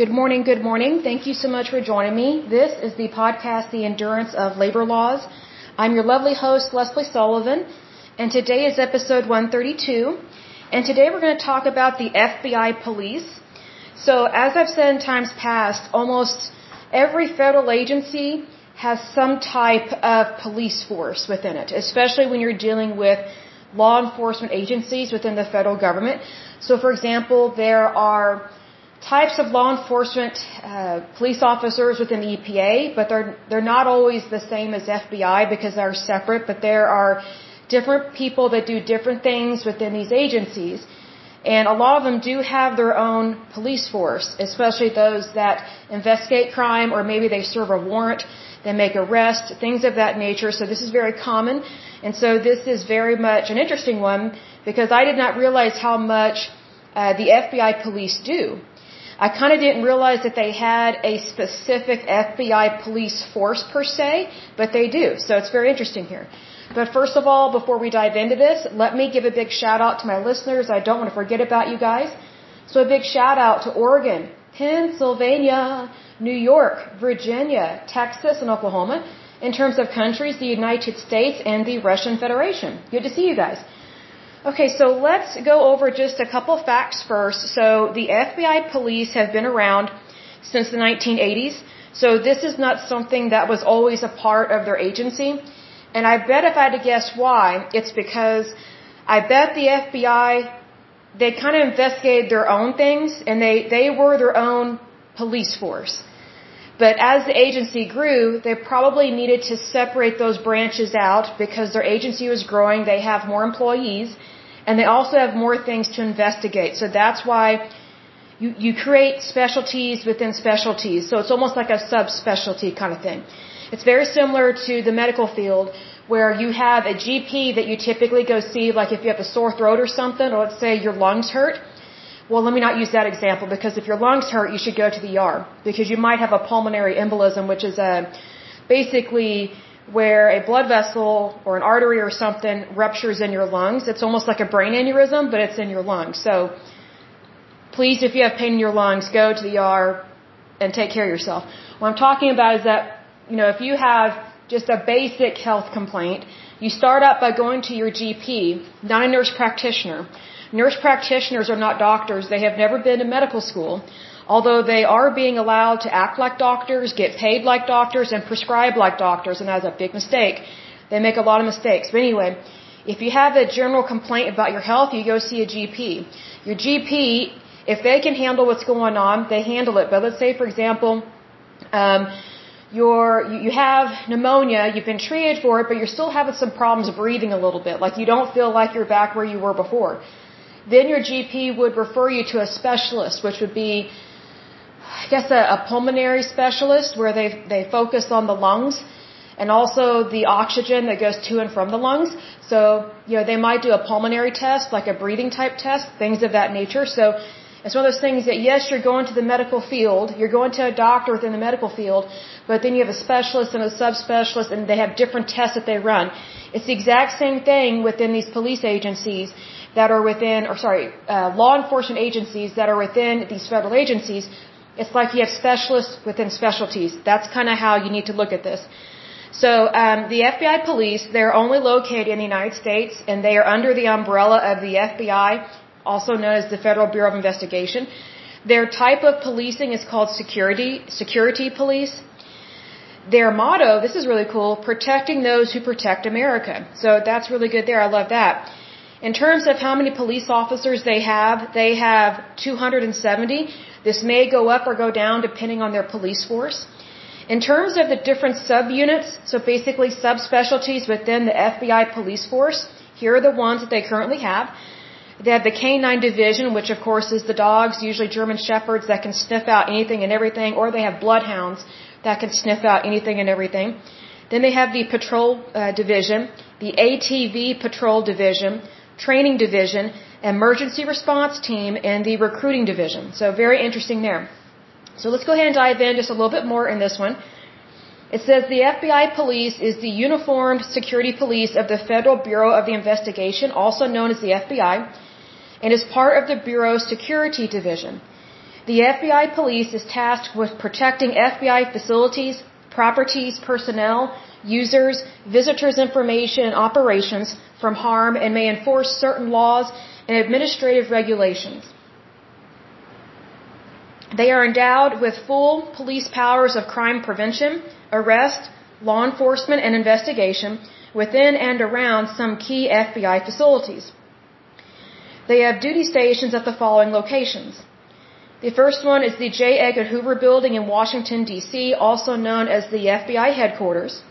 Good morning, good morning. Thank you so much for joining me. This is the podcast, The Endurance of Labor Laws. I'm your lovely host, Lesley Sullivan, and today is episode 132. And today we're going to talk about the FBI police. So, as I've said in times past, almost every federal agency has some type of police force within it, especially when you're dealing with law enforcement agencies within the federal government. So, for example, there are types of law enforcement uh, police officers within the EPA, but they're they're not always the same as FBI because they're separate. But there are different people that do different things within these agencies, and a lot of them do have their own police force, especially those that investigate crime or maybe they serve a warrant, they make arrests, things of that nature. So this is very common, and so this is very much an interesting one because I did not realize how much uh, the FBI police do. I kind of didn't realize that they had a specific FBI police force per se, but they do. So it's very interesting here. But first of all, before we dive into this, let me give a big shout out to my listeners. I don't want to forget about you guys. So a big shout out to Oregon, Pennsylvania, New York, Virginia, Texas, and Oklahoma. In terms of countries, the United States and the Russian Federation. Good to see you guys. Okay, so let's go over just a couple facts first. So the FBI police have been around since the 1980s. So this is not something that was always a part of their agency. And I bet if I had to guess why, it's because I bet the FBI, they kind of investigated their own things and they, they were their own police force. But as the agency grew, they probably needed to separate those branches out because their agency was growing, they have more employees, and they also have more things to investigate. So that's why you, you create specialties within specialties. So it's almost like a subspecialty kind of thing. It's very similar to the medical field where you have a GP that you typically go see, like if you have a sore throat or something, or let's say your lungs hurt. Well, let me not use that example because if your lungs hurt, you should go to the ER because you might have a pulmonary embolism, which is a basically where a blood vessel or an artery or something ruptures in your lungs. It's almost like a brain aneurysm, but it's in your lungs. So please, if you have pain in your lungs, go to the ER and take care of yourself. What I'm talking about is that, you know, if you have just a basic health complaint, you start out by going to your GP, not a nurse practitioner. Nurse practitioners are not doctors. They have never been to medical school although they are being allowed to act like doctors, get paid like doctors, and prescribe like doctors, and that's a big mistake. They make a lot of mistakes. But anyway, if you have a general complaint about your health, you go see a GP. Your GP, if they can handle what's going on, they handle it. But let's say, for example, um, you're, you have pneumonia, you've been treated for it, but you're still having some problems breathing a little bit. Like you don't feel like you're back where you were before. Then your GP would refer you to a specialist, which would be Guess a, a pulmonary specialist where they they focus on the lungs and also the oxygen that goes to and from the lungs. So, you know, they might do a pulmonary test, like a breathing type test, things of that nature. So, it's one of those things that yes, you're going to the medical field, you're going to a doctor within the medical field, but then you have a specialist and a subspecialist and they have different tests that they run. It's the exact same thing within these police agencies that are within, or sorry, uh, law enforcement agencies that are within these federal agencies it's like you have specialists within specialties. That's kind of how you need to look at this. So um, the FBI police, they're only located in the United States, and they are under the umbrella of the FBI, also known as the Federal Bureau of Investigation. Their type of policing is called security security police. Their motto, this is really cool, protecting those who protect America. So that's really good there. I love that. In terms of how many police officers they have, they have 270. This may go up or go down depending on their police force. In terms of the different subunits, so basically subspecialties within the FBI police force, here are the ones that they currently have. They have the canine division, which of course is the dogs, usually German shepherds that can sniff out anything and everything, or they have bloodhounds that can sniff out anything and everything. Then they have the patrol uh, division, the ATV patrol division, training division, emergency response team, and the recruiting division. So very interesting there. So let's go ahead and dive in just a little bit more in this one. It says the FBI police is the uniformed security police of the Federal Bureau of the Investigation, also known as the FBI, and is part of the Bureau's security division. The FBI police is tasked with protecting FBI facilities, properties, personnel, users, visitors' information, and operations from harm and may enforce certain laws and administrative regulations. They are endowed with full police powers of crime prevention, arrest, law enforcement, and investigation within and around some key FBI facilities. They have duty stations at the following locations. The first one is the J. Edgar Hoover Building in Washington, D.C., also known as the FBI headquarters.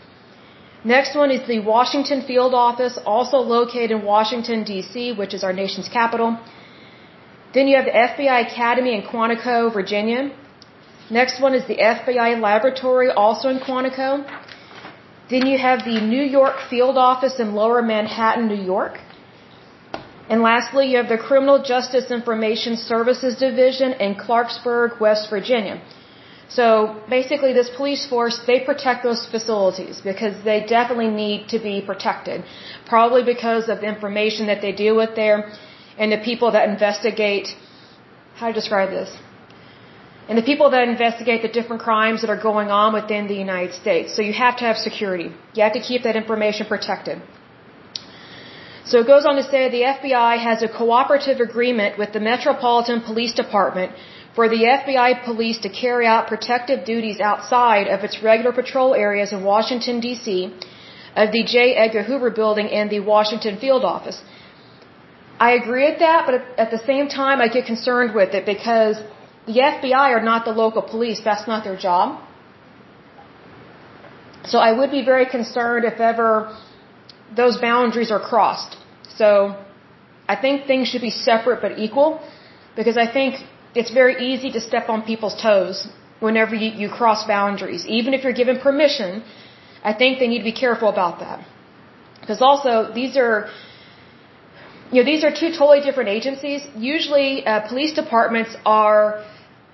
Next one is the Washington Field Office, also located in Washington, D.C., which is our nation's capital. Then you have the FBI Academy in Quantico, Virginia. Next one is the FBI Laboratory, also in Quantico. Then you have the New York Field Office in Lower Manhattan, New York. And lastly, you have the Criminal Justice Information Services Division in Clarksburg, West Virginia. So basically this police force, they protect those facilities because they definitely need to be protected. Probably because of the information that they deal with there and the people that investigate, how to describe this? And the people that investigate the different crimes that are going on within the United States. So you have to have security. You have to keep that information protected. So it goes on to say the FBI has a cooperative agreement with the Metropolitan Police Department for the FBI police to carry out protective duties outside of its regular patrol areas in Washington, D.C., of the J. Edgar Hoover Building and the Washington Field Office. I agree with that, but at the same time, I get concerned with it because the FBI are not the local police. That's not their job. So I would be very concerned if ever those boundaries are crossed. So I think things should be separate but equal because I think it's very easy to step on people's toes whenever you, you cross boundaries. Even if you're given permission, I think they need to be careful about that. Because also, these are you know, these are two totally different agencies. Usually, uh, police departments are,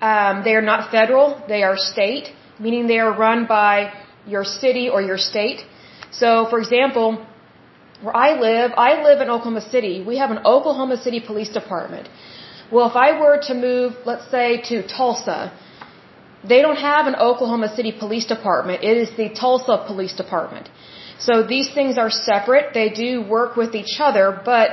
um, they are not federal, they are state, meaning they are run by your city or your state. So, for example, where I live, I live in Oklahoma City. We have an Oklahoma City Police Department. Well, if I were to move, let's say, to Tulsa, they don't have an Oklahoma City Police Department. It is the Tulsa Police Department. So these things are separate. They do work with each other, but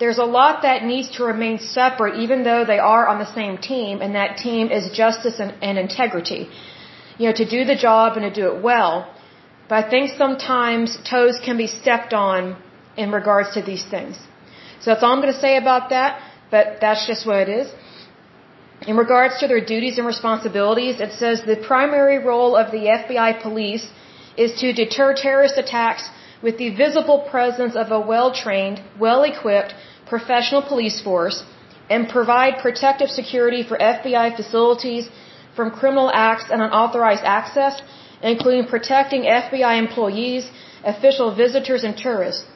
there's a lot that needs to remain separate even though they are on the same team and that team is justice and, and integrity. You know, to do the job and to do it well. But I think sometimes toes can be stepped on in regards to these things. So that's all I'm going to say about that, but that's just what it is. In regards to their duties and responsibilities, it says the primary role of the FBI police is to deter terrorist attacks with the visible presence of a well-trained, well-equipped, professional police force and provide protective security for FBI facilities from criminal acts and unauthorized access, including protecting FBI employees, official visitors, and tourists.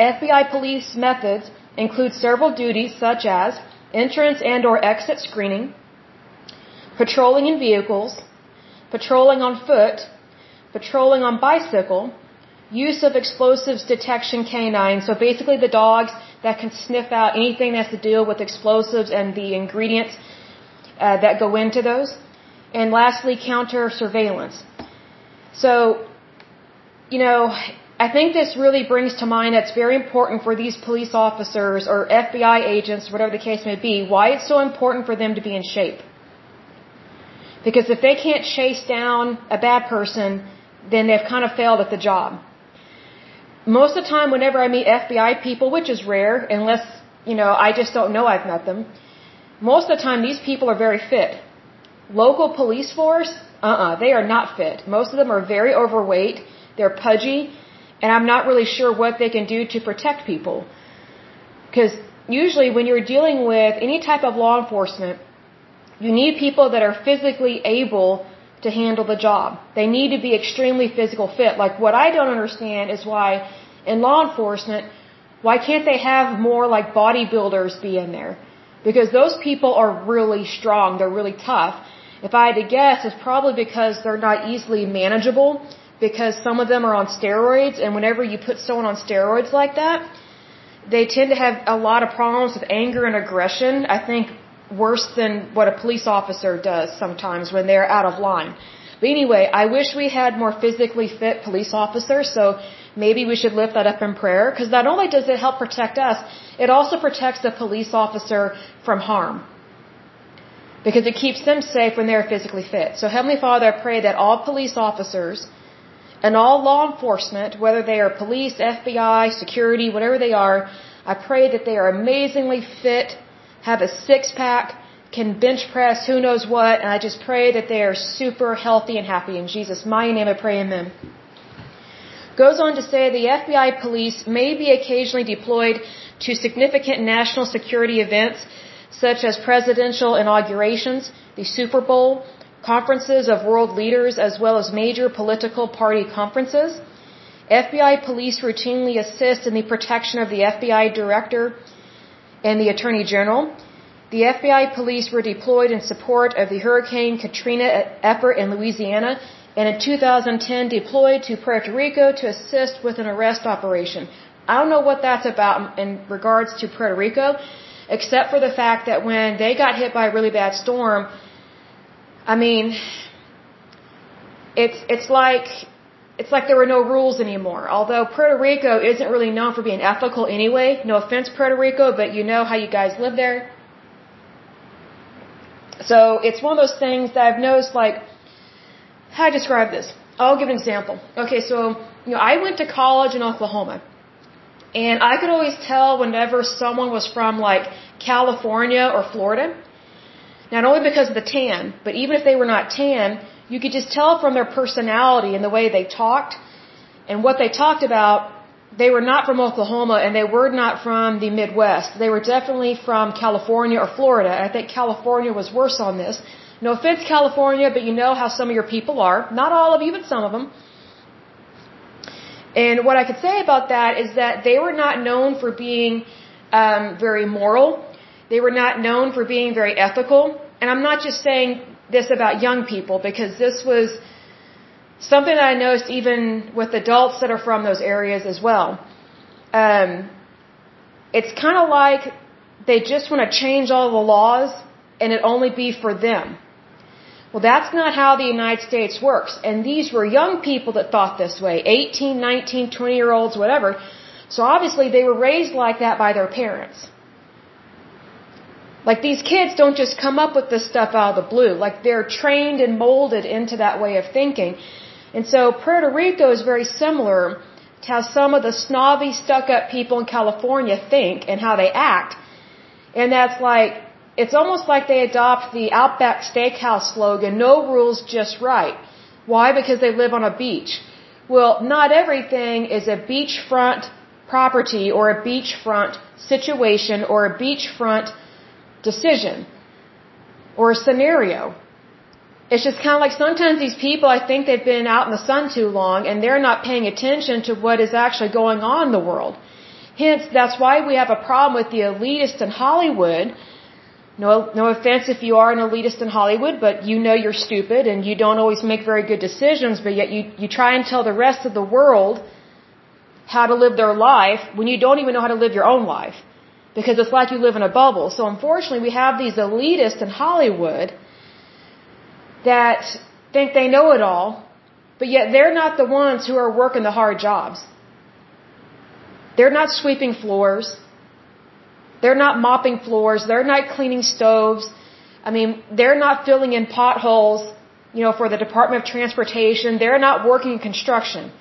FBI police methods include several duties such as entrance and or exit screening, patrolling in vehicles, patrolling on foot, patrolling on bicycle, use of explosives detection canines. So basically the dogs that can sniff out anything that has to deal with explosives and the ingredients uh, that go into those. And lastly, counter surveillance. So, you know, I think this really brings to mind that it's very important for these police officers or FBI agents, whatever the case may be, why it's so important for them to be in shape. Because if they can't chase down a bad person, then they've kind of failed at the job most of the time whenever I meet FBI people, which is rare unless, you know, I just don't know I've met them, most of the time these people are very fit. Local police force, uh-uh, they are not fit. Most of them are very overweight, they're pudgy, and I'm not really sure what they can do to protect people. Because usually when you're dealing with any type of law enforcement, you need people that are physically able to handle the job. They need to be extremely physical fit. Like what I don't understand is why in law enforcement, why can't they have more like bodybuilders be in there? Because those people are really strong. They're really tough. If I had to guess, it's probably because they're not easily manageable because some of them are on steroids and whenever you put someone on steroids like that, they tend to have a lot of problems with anger and aggression. I think worse than what a police officer does sometimes when they're out of line. But anyway, I wish we had more physically fit police officers, so maybe we should lift that up in prayer, because not only does it help protect us, it also protects the police officer from harm. Because it keeps them safe when they're physically fit. So Heavenly Father, I pray that all police officers and all law enforcement, whether they are police, FBI, security, whatever they are, I pray that they are amazingly fit, have a six pack, can bench press, who knows what, and I just pray that they are super healthy and happy. In Jesus' mighty name I pray, amen. Goes on to say the FBI police may be occasionally deployed to significant national security events such as presidential inaugurations, the Super Bowl, conferences of world leaders, as well as major political party conferences. FBI police routinely assist in the protection of the FBI director and the attorney general. The FBI police were deployed in support of the Hurricane Katrina effort in Louisiana and in 2010 deployed to Puerto Rico to assist with an arrest operation. I don't know what that's about in regards to Puerto Rico, except for the fact that when they got hit by a really bad storm, I mean, it's it's like it's like there were no rules anymore. Although Puerto Rico isn't really known for being ethical anyway. No offense, Puerto Rico, but you know how you guys live there. So it's one of those things that I've noticed. Like, how do I describe this? I'll give an example. Okay, so you know, I went to college in Oklahoma, and I could always tell whenever someone was from like California or Florida not only because of the tan, but even if they were not tan, you could just tell from their personality and the way they talked and what they talked about. They were not from Oklahoma and they were not from the Midwest. They were definitely from California or Florida. I think California was worse on this. No offense, California, but you know how some of your people are. Not all of you, but some of them. And what I could say about that is that they were not known for being um, very moral they were not known for being very ethical. And I'm not just saying this about young people because this was something that I noticed even with adults that are from those areas as well. Um, it's kind of like they just want to change all the laws and it only be for them. Well, that's not how the United States works. And these were young people that thought this way 18, 19, 20 year olds, whatever. So obviously they were raised like that by their parents. Like these kids don't just come up with this stuff out of the blue. Like they're trained and molded into that way of thinking. And so Puerto Rico is very similar to how some of the snobby, stuck up people in California think and how they act. And that's like, it's almost like they adopt the Outback Steakhouse slogan, no rules, just right. Why? Because they live on a beach. Well, not everything is a beachfront property or a beachfront situation or a beachfront decision or a scenario. It's just kind of like sometimes these people, I think they've been out in the sun too long and they're not paying attention to what is actually going on in the world. Hence, that's why we have a problem with the elitist in Hollywood. No, no offense if you are an elitist in Hollywood, but you know you're stupid and you don't always make very good decisions, but yet you, you try and tell the rest of the world how to live their life when you don't even know how to live your own life because it's like you live in a bubble. So unfortunately, we have these elitists in Hollywood that think they know it all, but yet they're not the ones who are working the hard jobs. They're not sweeping floors. They're not mopping floors. They're not cleaning stoves. I mean, they're not filling in potholes, you know, for the Department of Transportation. They're not working in construction.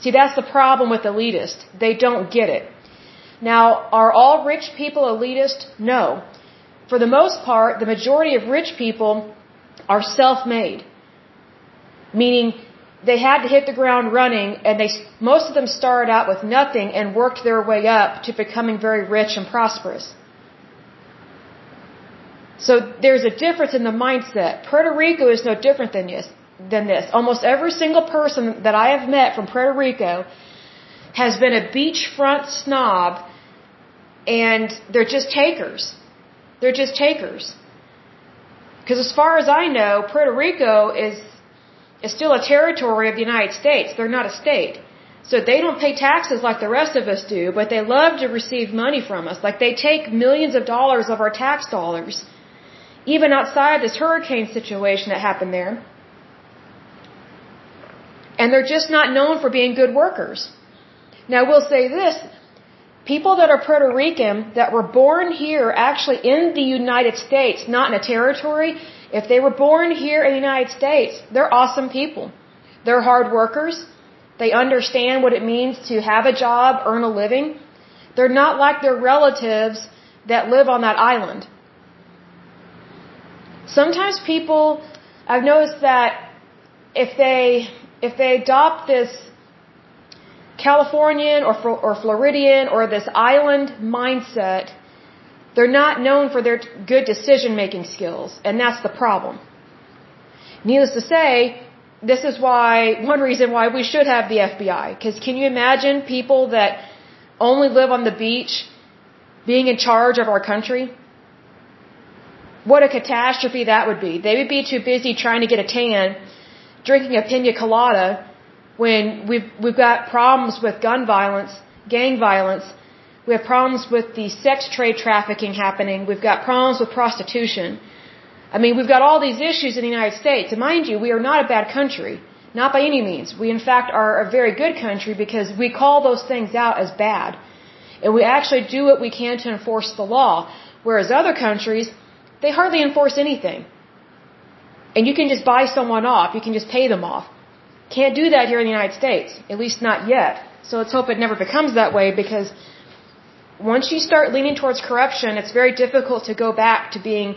See, that's the problem with elitists. They don't get it. Now, are all rich people elitist? No. For the most part, the majority of rich people are self-made. Meaning, they had to hit the ground running and they, most of them started out with nothing and worked their way up to becoming very rich and prosperous. So there's a difference in the mindset. Puerto Rico is no different than this. Than this. Almost every single person that I have met from Puerto Rico has been a beachfront snob and they're just takers. They're just takers. Because as far as I know, Puerto Rico is is still a territory of the United States. They're not a state. So they don't pay taxes like the rest of us do, but they love to receive money from us. Like they take millions of dollars of our tax dollars, even outside this hurricane situation that happened there. And they're just not known for being good workers. Now we'll say this, people that are Puerto Rican that were born here actually in the United States, not in a territory, if they were born here in the United States, they're awesome people. They're hard workers. They understand what it means to have a job, earn a living. They're not like their relatives that live on that island. Sometimes people, I've noticed that if they, if they adopt this Californian or, or Floridian or this island mindset, they're not known for their good decision making skills, and that's the problem. Needless to say, this is why, one reason why we should have the FBI. Because can you imagine people that only live on the beach being in charge of our country? What a catastrophe that would be. They would be too busy trying to get a tan, drinking a pina colada, when we've, we've got problems with gun violence, gang violence, we have problems with the sex trade trafficking happening, we've got problems with prostitution. I mean, we've got all these issues in the United States. And mind you, we are not a bad country. Not by any means. We, in fact, are a very good country because we call those things out as bad. And we actually do what we can to enforce the law. Whereas other countries, they hardly enforce anything. And you can just buy someone off. You can just pay them off. Can't do that here in the United States. At least not yet. So let's hope it never becomes that way because once you start leaning towards corruption, it's very difficult to go back to being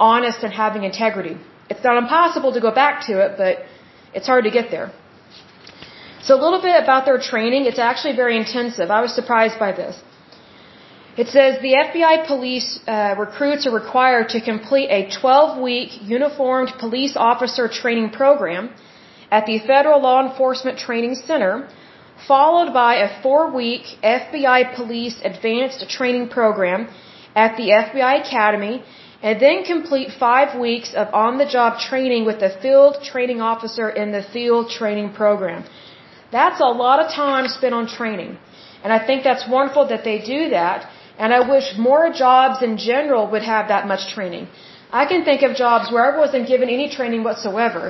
honest and having integrity. It's not impossible to go back to it, but it's hard to get there. So a little bit about their training. It's actually very intensive. I was surprised by this. It says the FBI police uh, recruits are required to complete a 12-week uniformed police officer training program at the Federal Law Enforcement Training Center, followed by a four-week FBI Police Advanced Training Program at the FBI Academy and then complete five weeks of on-the-job training with the field training officer in the field training program. That's a lot of time spent on training. And I think that's wonderful that they do that. And I wish more jobs in general would have that much training. I can think of jobs where I wasn't given any training whatsoever.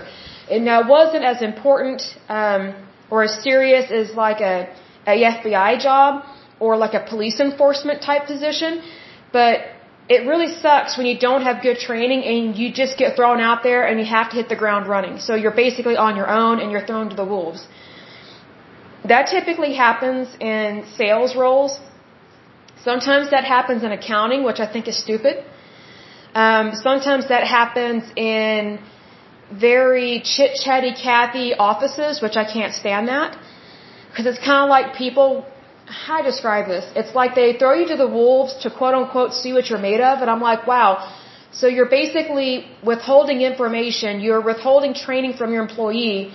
And now it wasn't as important um, or as serious as like a, a FBI job or like a police enforcement type position. But it really sucks when you don't have good training and you just get thrown out there and you have to hit the ground running. So you're basically on your own and you're thrown to the wolves. That typically happens in sales roles. Sometimes that happens in accounting, which I think is stupid. Um, sometimes that happens in very chit chatty Cathy offices, which I can't stand that. Because it's kind of like people how do I describe this? It's like they throw you to the wolves to quote unquote see what you're made of, and I'm like, wow. So you're basically withholding information, you're withholding training from your employee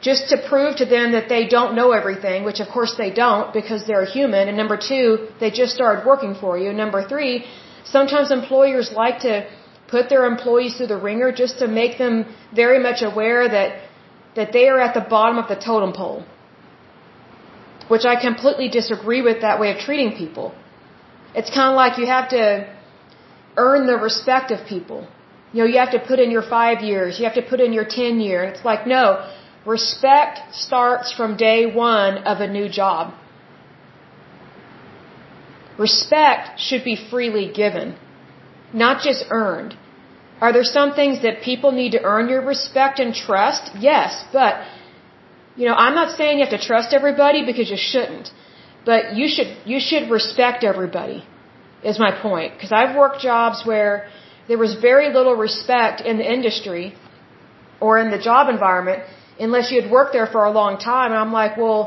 just to prove to them that they don't know everything, which of course they don't because they're human. And number two, they just started working for you. Number three, sometimes employers like to put their employees through the ringer just to make them very much aware that that they are at the bottom of the totem pole which I completely disagree with that way of treating people. It's kind of like you have to earn the respect of people. You know, you have to put in your five years, you have to put in your ten year. It's like, no, respect starts from day one of a new job. Respect should be freely given, not just earned. Are there some things that people need to earn your respect and trust? Yes, but you know, I'm not saying you have to trust everybody because you shouldn't, but you should you should respect everybody. Is my point because I've worked jobs where there was very little respect in the industry or in the job environment unless you had worked there for a long time. And I'm like, well,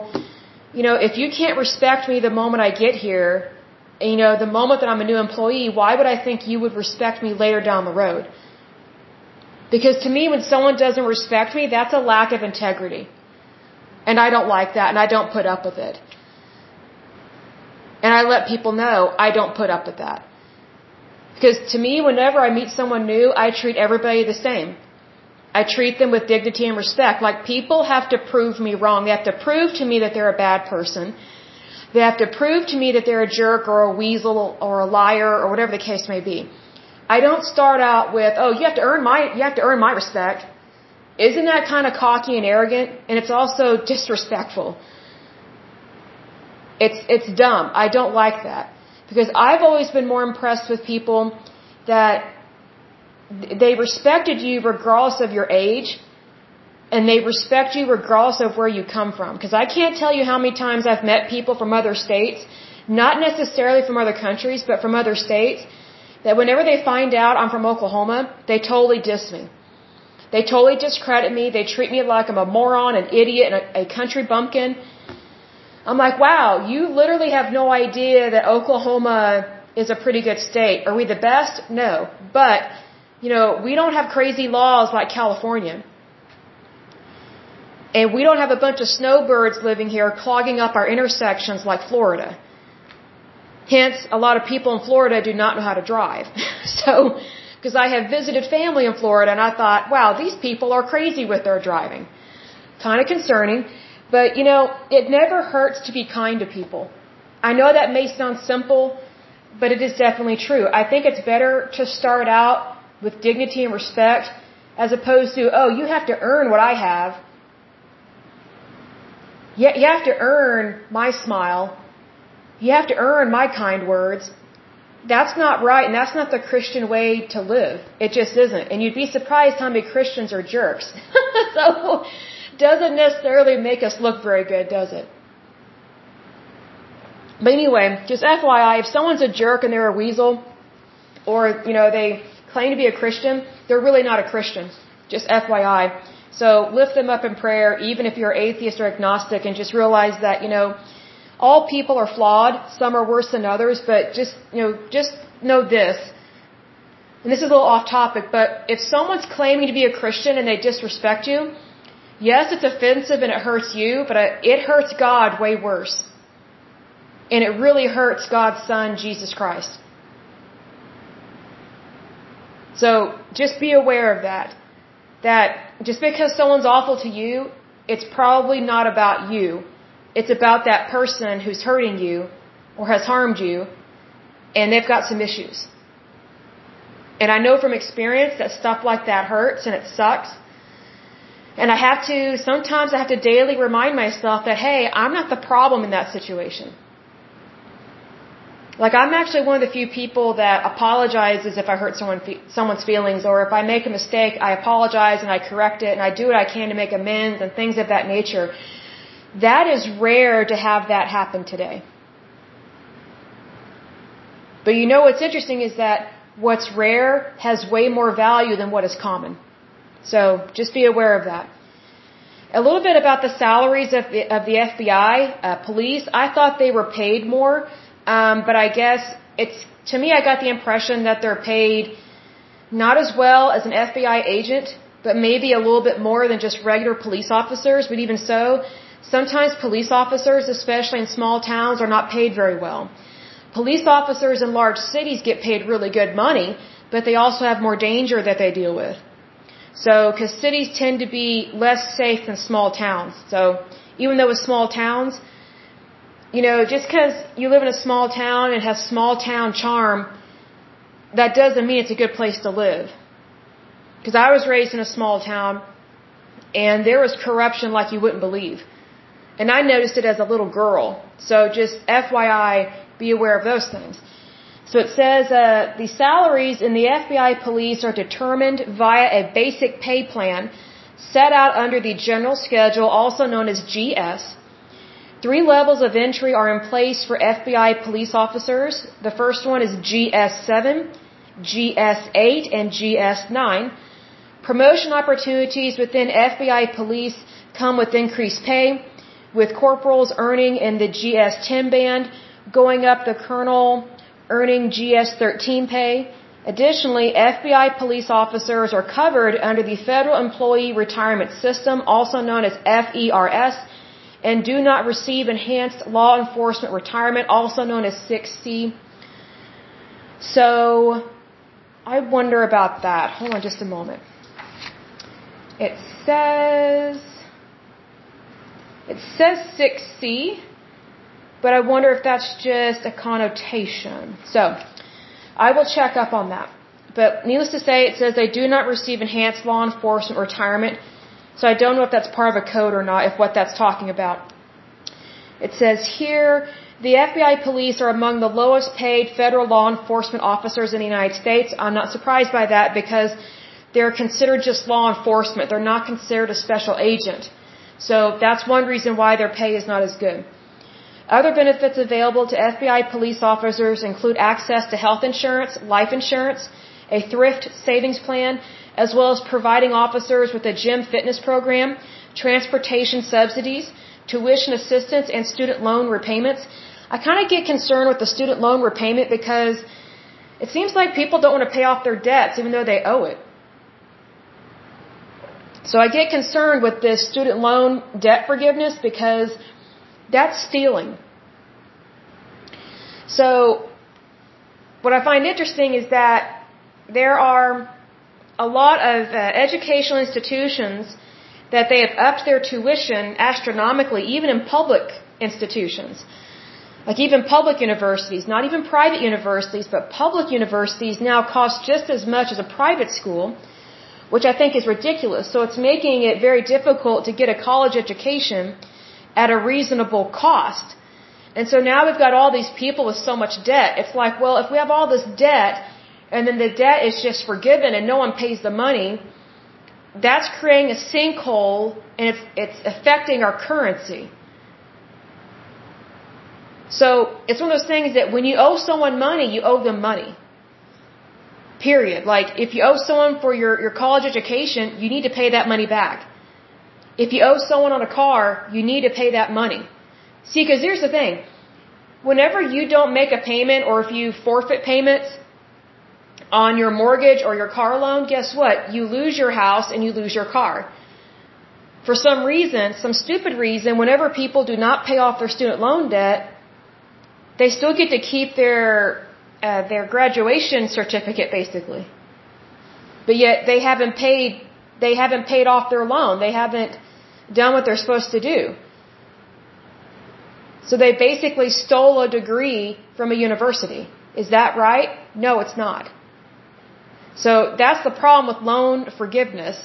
you know, if you can't respect me the moment I get here, you know, the moment that I'm a new employee, why would I think you would respect me later down the road? Because to me, when someone doesn't respect me, that's a lack of integrity. And I don't like that and I don't put up with it. And I let people know I don't put up with that. Because to me, whenever I meet someone new, I treat everybody the same. I treat them with dignity and respect. Like people have to prove me wrong. They have to prove to me that they're a bad person. They have to prove to me that they're a jerk or a weasel or a liar or whatever the case may be. I don't start out with, oh, you have to earn my, you have to earn my respect. Isn't that kind of cocky and arrogant? And it's also disrespectful. It's, it's dumb. I don't like that. Because I've always been more impressed with people that they respected you regardless of your age and they respect you regardless of where you come from. Because I can't tell you how many times I've met people from other states, not necessarily from other countries, but from other states, that whenever they find out I'm from Oklahoma, they totally diss me. They totally discredit me. They treat me like I'm a moron, an idiot, and a, a country bumpkin. I'm like, wow, you literally have no idea that Oklahoma is a pretty good state. Are we the best? No. But, you know, we don't have crazy laws like California. And we don't have a bunch of snowbirds living here clogging up our intersections like Florida. Hence, a lot of people in Florida do not know how to drive. so, because I have visited family in Florida and I thought, wow, these people are crazy with their driving. Kind of concerning. But, you know, it never hurts to be kind to people. I know that may sound simple, but it is definitely true. I think it's better to start out with dignity and respect as opposed to, oh, you have to earn what I have. You have to earn my smile. You have to earn my kind words. That's not right, and that's not the Christian way to live. It just isn't. And you'd be surprised how many Christians are jerks. so, doesn't necessarily make us look very good, does it? But anyway, just FYI, if someone's a jerk and they're a weasel, or, you know, they claim to be a Christian, they're really not a Christian. Just FYI. So lift them up in prayer, even if you're atheist or agnostic, and just realize that, you know, all people are flawed. Some are worse than others, but just, you know, just know this. And this is a little off topic, but if someone's claiming to be a Christian and they disrespect you, yes, it's offensive and it hurts you, but it hurts God way worse. And it really hurts God's Son, Jesus Christ. So just be aware of that. That just because someone's awful to you, it's probably not about you. It's about that person who's hurting you or has harmed you and they've got some issues. And I know from experience that stuff like that hurts and it sucks. And I have to, sometimes I have to daily remind myself that, hey, I'm not the problem in that situation. Like I'm actually one of the few people that apologizes if I hurt someone, someone's feelings or if I make a mistake, I apologize and I correct it and I do what I can to make amends and things of that nature. That is rare to have that happen today. But you know what's interesting is that what's rare has way more value than what is common. So just be aware of that. A little bit about the salaries of the, of the FBI, uh, police. I thought they were paid more, um, but I guess it's to me. I got the impression that they're paid not as well as an FBI agent, but maybe a little bit more than just regular police officers. But even so, Sometimes police officers, especially in small towns, are not paid very well. Police officers in large cities get paid really good money, but they also have more danger that they deal with. So, because cities tend to be less safe than small towns. So, even though with small towns, you know, just because you live in a small town and has small town charm, that doesn't mean it's a good place to live. Because I was raised in a small town, and there was corruption like you wouldn't believe. And I noticed it as a little girl. So just FYI, be aware of those things. So it says uh, the salaries in the FBI police are determined via a basic pay plan set out under the general schedule, also known as GS. Three levels of entry are in place for FBI police officers. The first one is GS7, GS8, and GS9. Promotion opportunities within FBI police come with increased pay with corporals earning in the GS 10 band, going up the colonel earning GS 13 pay. Additionally, FBI police officers are covered under the Federal Employee Retirement System, also known as FERS, and do not receive enhanced law enforcement retirement, also known as 6C. So, I wonder about that. Hold on just a moment. It says it says 6C, but I wonder if that's just a connotation. So, I will check up on that. But needless to say, it says they do not receive enhanced law enforcement retirement. So I don't know if that's part of a code or not, if what that's talking about. It says here, the FBI police are among the lowest paid federal law enforcement officers in the United States. I'm not surprised by that because they're considered just law enforcement. They're not considered a special agent. So that's one reason why their pay is not as good. Other benefits available to FBI police officers include access to health insurance, life insurance, a thrift savings plan, as well as providing officers with a gym fitness program, transportation subsidies, tuition assistance, and student loan repayments. I kind of get concerned with the student loan repayment because it seems like people don't want to pay off their debts even though they owe it. So I get concerned with this student loan debt forgiveness because that's stealing. So what I find interesting is that there are a lot of uh, educational institutions that they have upped their tuition astronomically, even in public institutions. Like even public universities, not even private universities, but public universities now cost just as much as a private school, which I think is ridiculous. So it's making it very difficult to get a college education at a reasonable cost. And so now we've got all these people with so much debt. It's like, well, if we have all this debt and then the debt is just forgiven and no one pays the money, that's creating a sinkhole and it's, it's affecting our currency. So it's one of those things that when you owe someone money, you owe them money. Period. Like if you owe someone for your, your college education, you need to pay that money back. If you owe someone on a car, you need to pay that money. See, because here's the thing. Whenever you don't make a payment or if you forfeit payments on your mortgage or your car loan, guess what? You lose your house and you lose your car. For some reason, some stupid reason, whenever people do not pay off their student loan debt, they still get to keep their uh, their graduation certificate basically. But yet they haven't paid they haven't paid off their loan. They haven't done what they're supposed to do. So they basically stole a degree from a university. Is that right? No, it's not. So that's the problem with loan forgiveness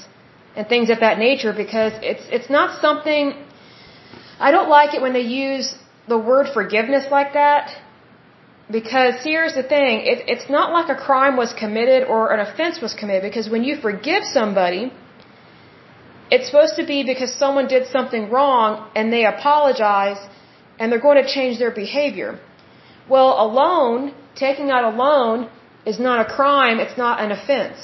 and things of that nature because it's it's not something I don't like it when they use the word forgiveness like that because here's the thing it, it's not like a crime was committed or an offense was committed because when you forgive somebody it's supposed to be because someone did something wrong and they apologize and they're going to change their behavior. Well, a loan, taking out a loan, is not a crime, it's not an offense.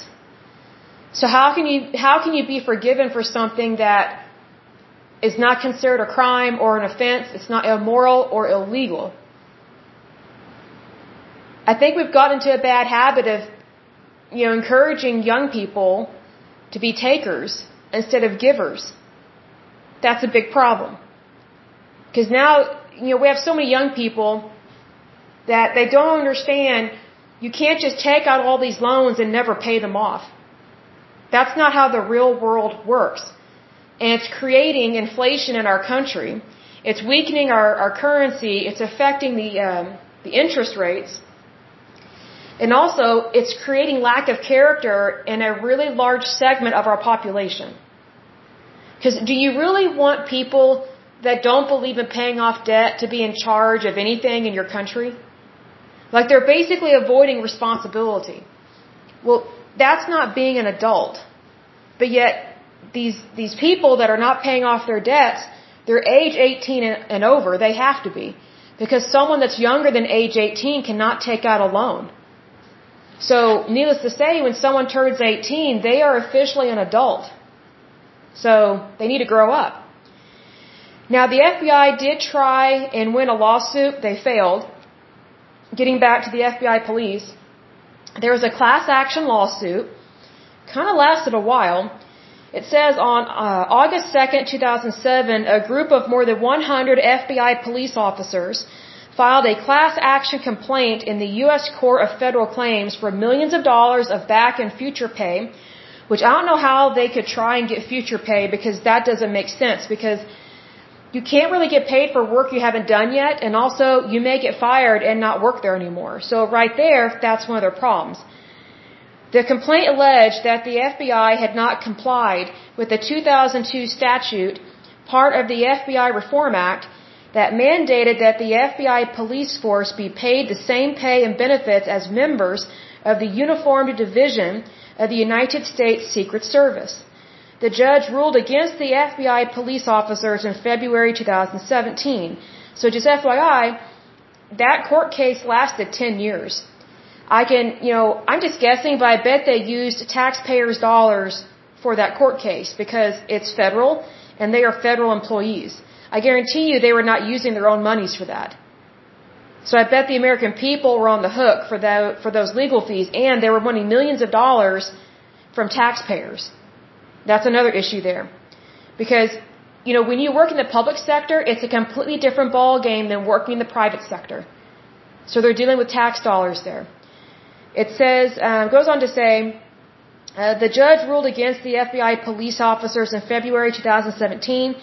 So how can you how can you be forgiven for something that is not considered a crime or an offense, it's not immoral or illegal? I think we've gotten into a bad habit of you know encouraging young people to be takers instead of givers. That's a big problem. Because now, you know, we have so many young people that they don't understand you can't just take out all these loans and never pay them off. That's not how the real world works. And it's creating inflation in our country. It's weakening our, our currency. It's affecting the, um, the interest rates. And also, it's creating lack of character in a really large segment of our population. Because do you really want people that don't believe in paying off debt to be in charge of anything in your country? Like they're basically avoiding responsibility. Well, that's not being an adult. But yet, these, these people that are not paying off their debts, they're age 18 and, and over. They have to be. Because someone that's younger than age 18 cannot take out a loan. So, needless to say, when someone turns 18, they are officially an adult. So, they need to grow up. Now, the FBI did try and win a lawsuit. They failed. Getting back to the FBI police, there was a class action lawsuit. Kind of lasted a while. It says on uh, August 2nd, 2007, a group of more than 100 FBI police officers filed a class action complaint in the U.S. Court of Federal Claims for millions of dollars of back and future pay which I don't know how they could try and get future pay because that doesn't make sense because you can't really get paid for work you haven't done yet and also you may get fired and not work there anymore. So right there, that's one of their problems. The complaint alleged that the FBI had not complied with the 2002 statute, part of the FBI Reform Act, that mandated that the FBI police force be paid the same pay and benefits as members of the uniformed division of the United States Secret Service. The judge ruled against the FBI police officers in February 2017. So just FYI, that court case lasted 10 years. I can, you know, I'm just guessing, but I bet they used taxpayers' dollars for that court case because it's federal and they are federal employees. I guarantee you they were not using their own monies for that. So I bet the American people were on the hook for that, for those legal fees and they were winning millions of dollars from taxpayers. That's another issue there. Because, you know, when you work in the public sector, it's a completely different ball game than working in the private sector. So they're dealing with tax dollars there. It says, uh, goes on to say, uh, the judge ruled against the FBI police officers in February 2017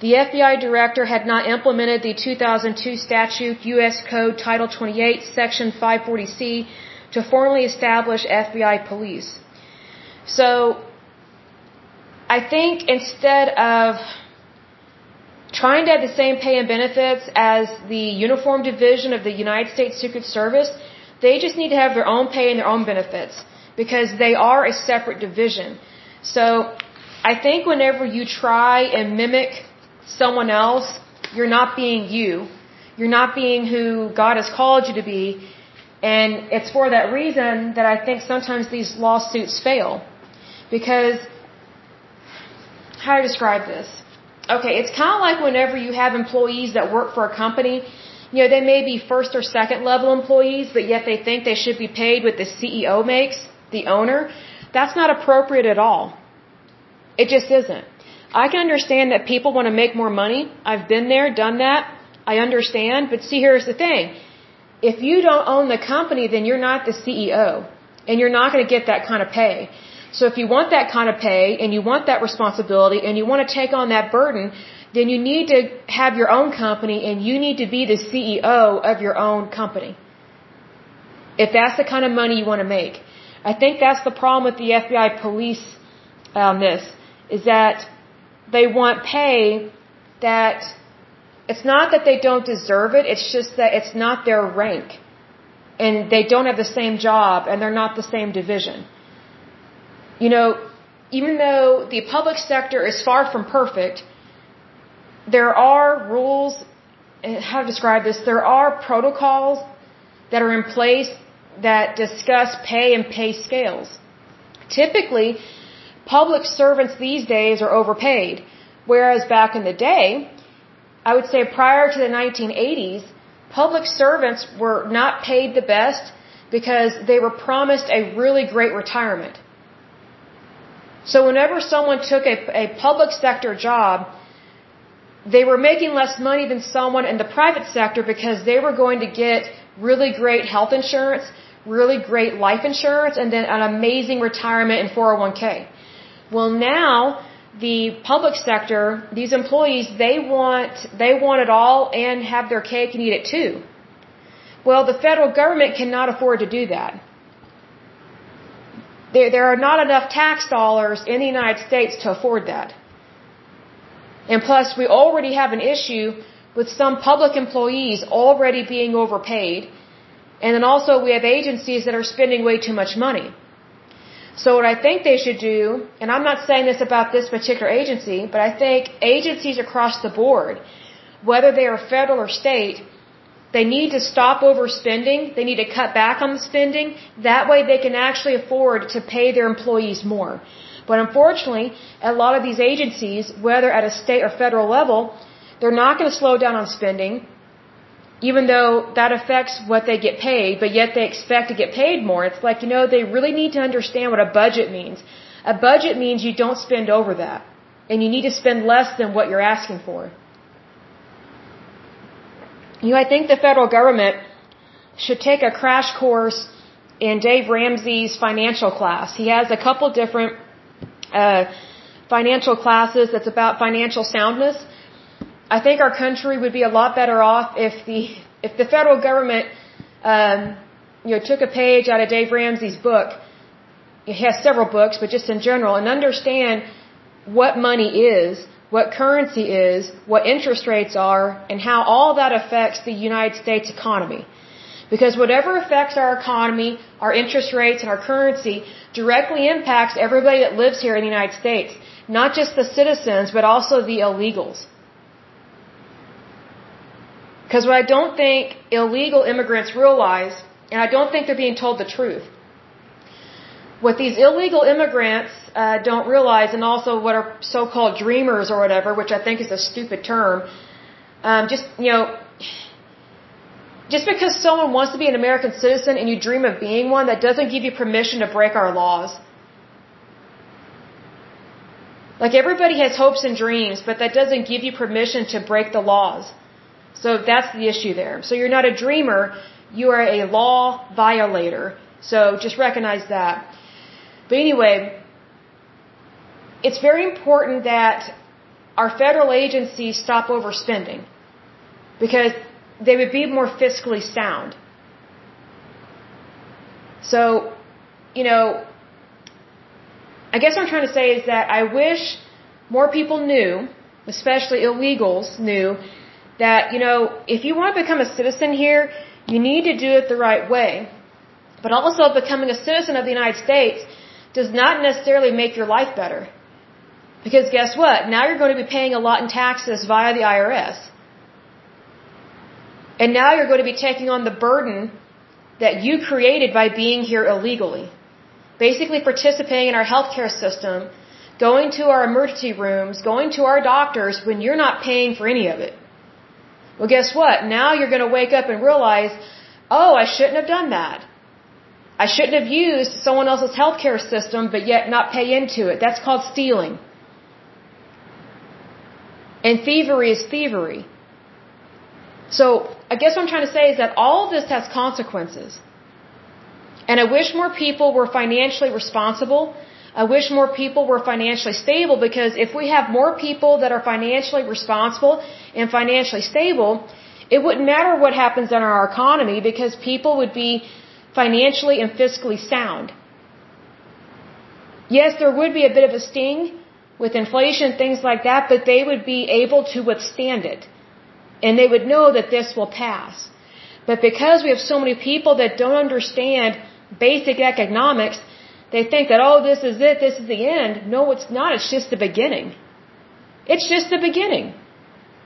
the FBI director had not implemented the 2002 statute U.S. Code Title 28, Section 540C to formally establish FBI police. So, I think instead of trying to have the same pay and benefits as the uniform division of the United States Secret Service, they just need to have their own pay and their own benefits because they are a separate division. So, I think whenever you try and mimic someone else, you're not being you. You're not being who God has called you to be. And it's for that reason that I think sometimes these lawsuits fail. Because, how do I describe this? Okay, it's kind of like whenever you have employees that work for a company. You know, they may be first or second level employees, but yet they think they should be paid what the CEO makes, the owner. That's not appropriate at all. It just isn't. I can understand that people want to make more money. I've been there, done that. I understand. But see, here's the thing. If you don't own the company, then you're not the CEO. And you're not going to get that kind of pay. So if you want that kind of pay and you want that responsibility and you want to take on that burden, then you need to have your own company and you need to be the CEO of your own company. If that's the kind of money you want to make. I think that's the problem with the FBI police on this, is that they want pay that it's not that they don't deserve it, it's just that it's not their rank. And they don't have the same job and they're not the same division. You know, even though the public sector is far from perfect, there are rules, eh, how to describe this, there are protocols that are in place that discuss pay and pay scales. Typically, public servants these days are overpaid, whereas back in the day, I would say prior to the 1980s, public servants were not paid the best because they were promised a really great retirement. So whenever someone took a, a public sector job, they were making less money than someone in the private sector because they were going to get really great health insurance, really great life insurance, and then an amazing retirement in 401k. Well, now the public sector, these employees, they want they want it all and have their cake and eat it too. Well, the federal government cannot afford to do that. There, there are not enough tax dollars in the United States to afford that. And plus, we already have an issue with some public employees already being overpaid. And then also we have agencies that are spending way too much money. So what I think they should do, and I'm not saying this about this particular agency, but I think agencies across the board, whether they are federal or state, they need to stop overspending. They need to cut back on the spending. That way they can actually afford to pay their employees more. But unfortunately, a lot of these agencies, whether at a state or federal level, they're not going to slow down on spending, even though that affects what they get paid, but yet they expect to get paid more. It's like, you know, they really need to understand what a budget means. A budget means you don't spend over that. And you need to spend less than what you're asking for. You know, I think the federal government should take a crash course in Dave Ramsey's financial class. He has a couple different uh, financial classes that's about financial soundness. I think our country would be a lot better off if the if the federal government, um, you know, took a page out of Dave Ramsey's book. He has several books, but just in general, and understand what money is, what currency is, what interest rates are, and how all that affects the United States economy. Because whatever affects our economy, our interest rates, and our currency directly impacts everybody that lives here in the United States. Not just the citizens, but also the illegals. Because what I don't think illegal immigrants realize, and I don't think they're being told the truth, what these illegal immigrants uh, don't realize, and also what are so-called dreamers or whatever, which I think is a stupid term, um, just you know, just because someone wants to be an American citizen and you dream of being one, that doesn't give you permission to break our laws. Like everybody has hopes and dreams, but that doesn't give you permission to break the laws. So that's the issue there. So you're not a dreamer, you are a law violator. So just recognize that. But anyway, it's very important that our federal agencies stop overspending because they would be more fiscally sound. So, you know, I guess what I'm trying to say is that I wish more people knew, especially illegals knew, that, you know, if you want to become a citizen here, you need to do it the right way. But also becoming a citizen of the United States does not necessarily make your life better. Because guess what? Now you're going to be paying a lot in taxes via the IRS. And now you're going to be taking on the burden that you created by being here illegally. Basically participating in our healthcare system, going to our emergency rooms, going to our doctors when you're not paying for any of it. Well, guess what? Now you're going to wake up and realize, oh, I shouldn't have done that. I shouldn't have used someone else's healthcare system, but yet not pay into it. That's called stealing. And thievery is thievery. So, I guess what I'm trying to say is that all of this has consequences. And I wish more people were financially responsible. I wish more people were financially stable because if we have more people that are financially responsible and financially stable, it wouldn't matter what happens in our economy because people would be financially and fiscally sound. Yes, there would be a bit of a sting with inflation, things like that, but they would be able to withstand it. And they would know that this will pass. But because we have so many people that don't understand basic economics, they think that, oh, this is it, this is the end. No, it's not. It's just the beginning. It's just the beginning.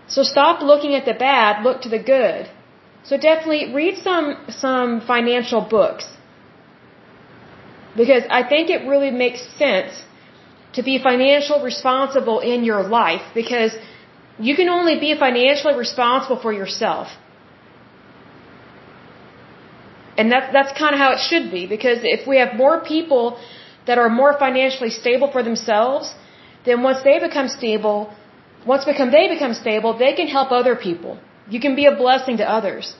So stop looking at the bad, look to the good. So definitely read some some financial books. Because I think it really makes sense to be financially responsible in your life because you can only be financially responsible for yourself. And that's that's kind of how it should be because if we have more people that are more financially stable for themselves, then once they become stable, once become they become stable, they can help other people. You can be a blessing to others.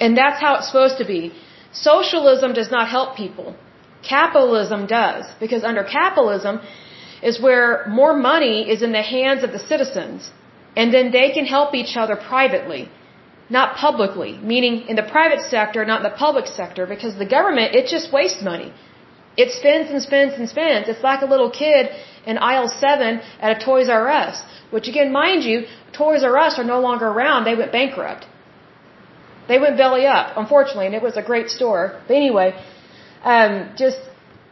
And that's how it's supposed to be. Socialism does not help people. Capitalism does. Because under capitalism is where more money is in the hands of the citizens. And then they can help each other privately, not publicly. Meaning in the private sector, not in the public sector. Because the government, it just wastes money. It spends and spends and spends. It's like a little kid in aisle 7 at a Toys R Us. Which again, mind you, Toys R Us are no longer around. They went bankrupt. They went belly up, unfortunately, and it was a great store. But anyway, um, just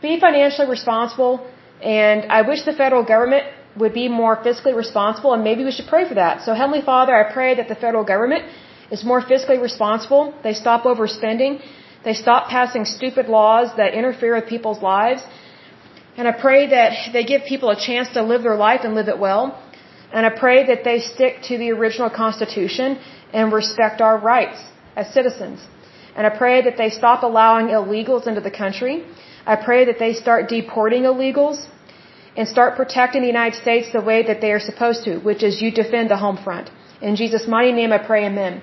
be financially responsible. And I wish the federal government would be more fiscally responsible, and maybe we should pray for that. So, Heavenly Father, I pray that the federal government is more fiscally responsible. They stop overspending. They stop passing stupid laws that interfere with people's lives. And I pray that they give people a chance to live their life and live it well. And I pray that they stick to the original Constitution and respect our rights as citizens. And I pray that they stop allowing illegals into the country. I pray that they start deporting illegals and start protecting the United States the way that they are supposed to, which is you defend the home front. In Jesus' mighty name I pray, amen.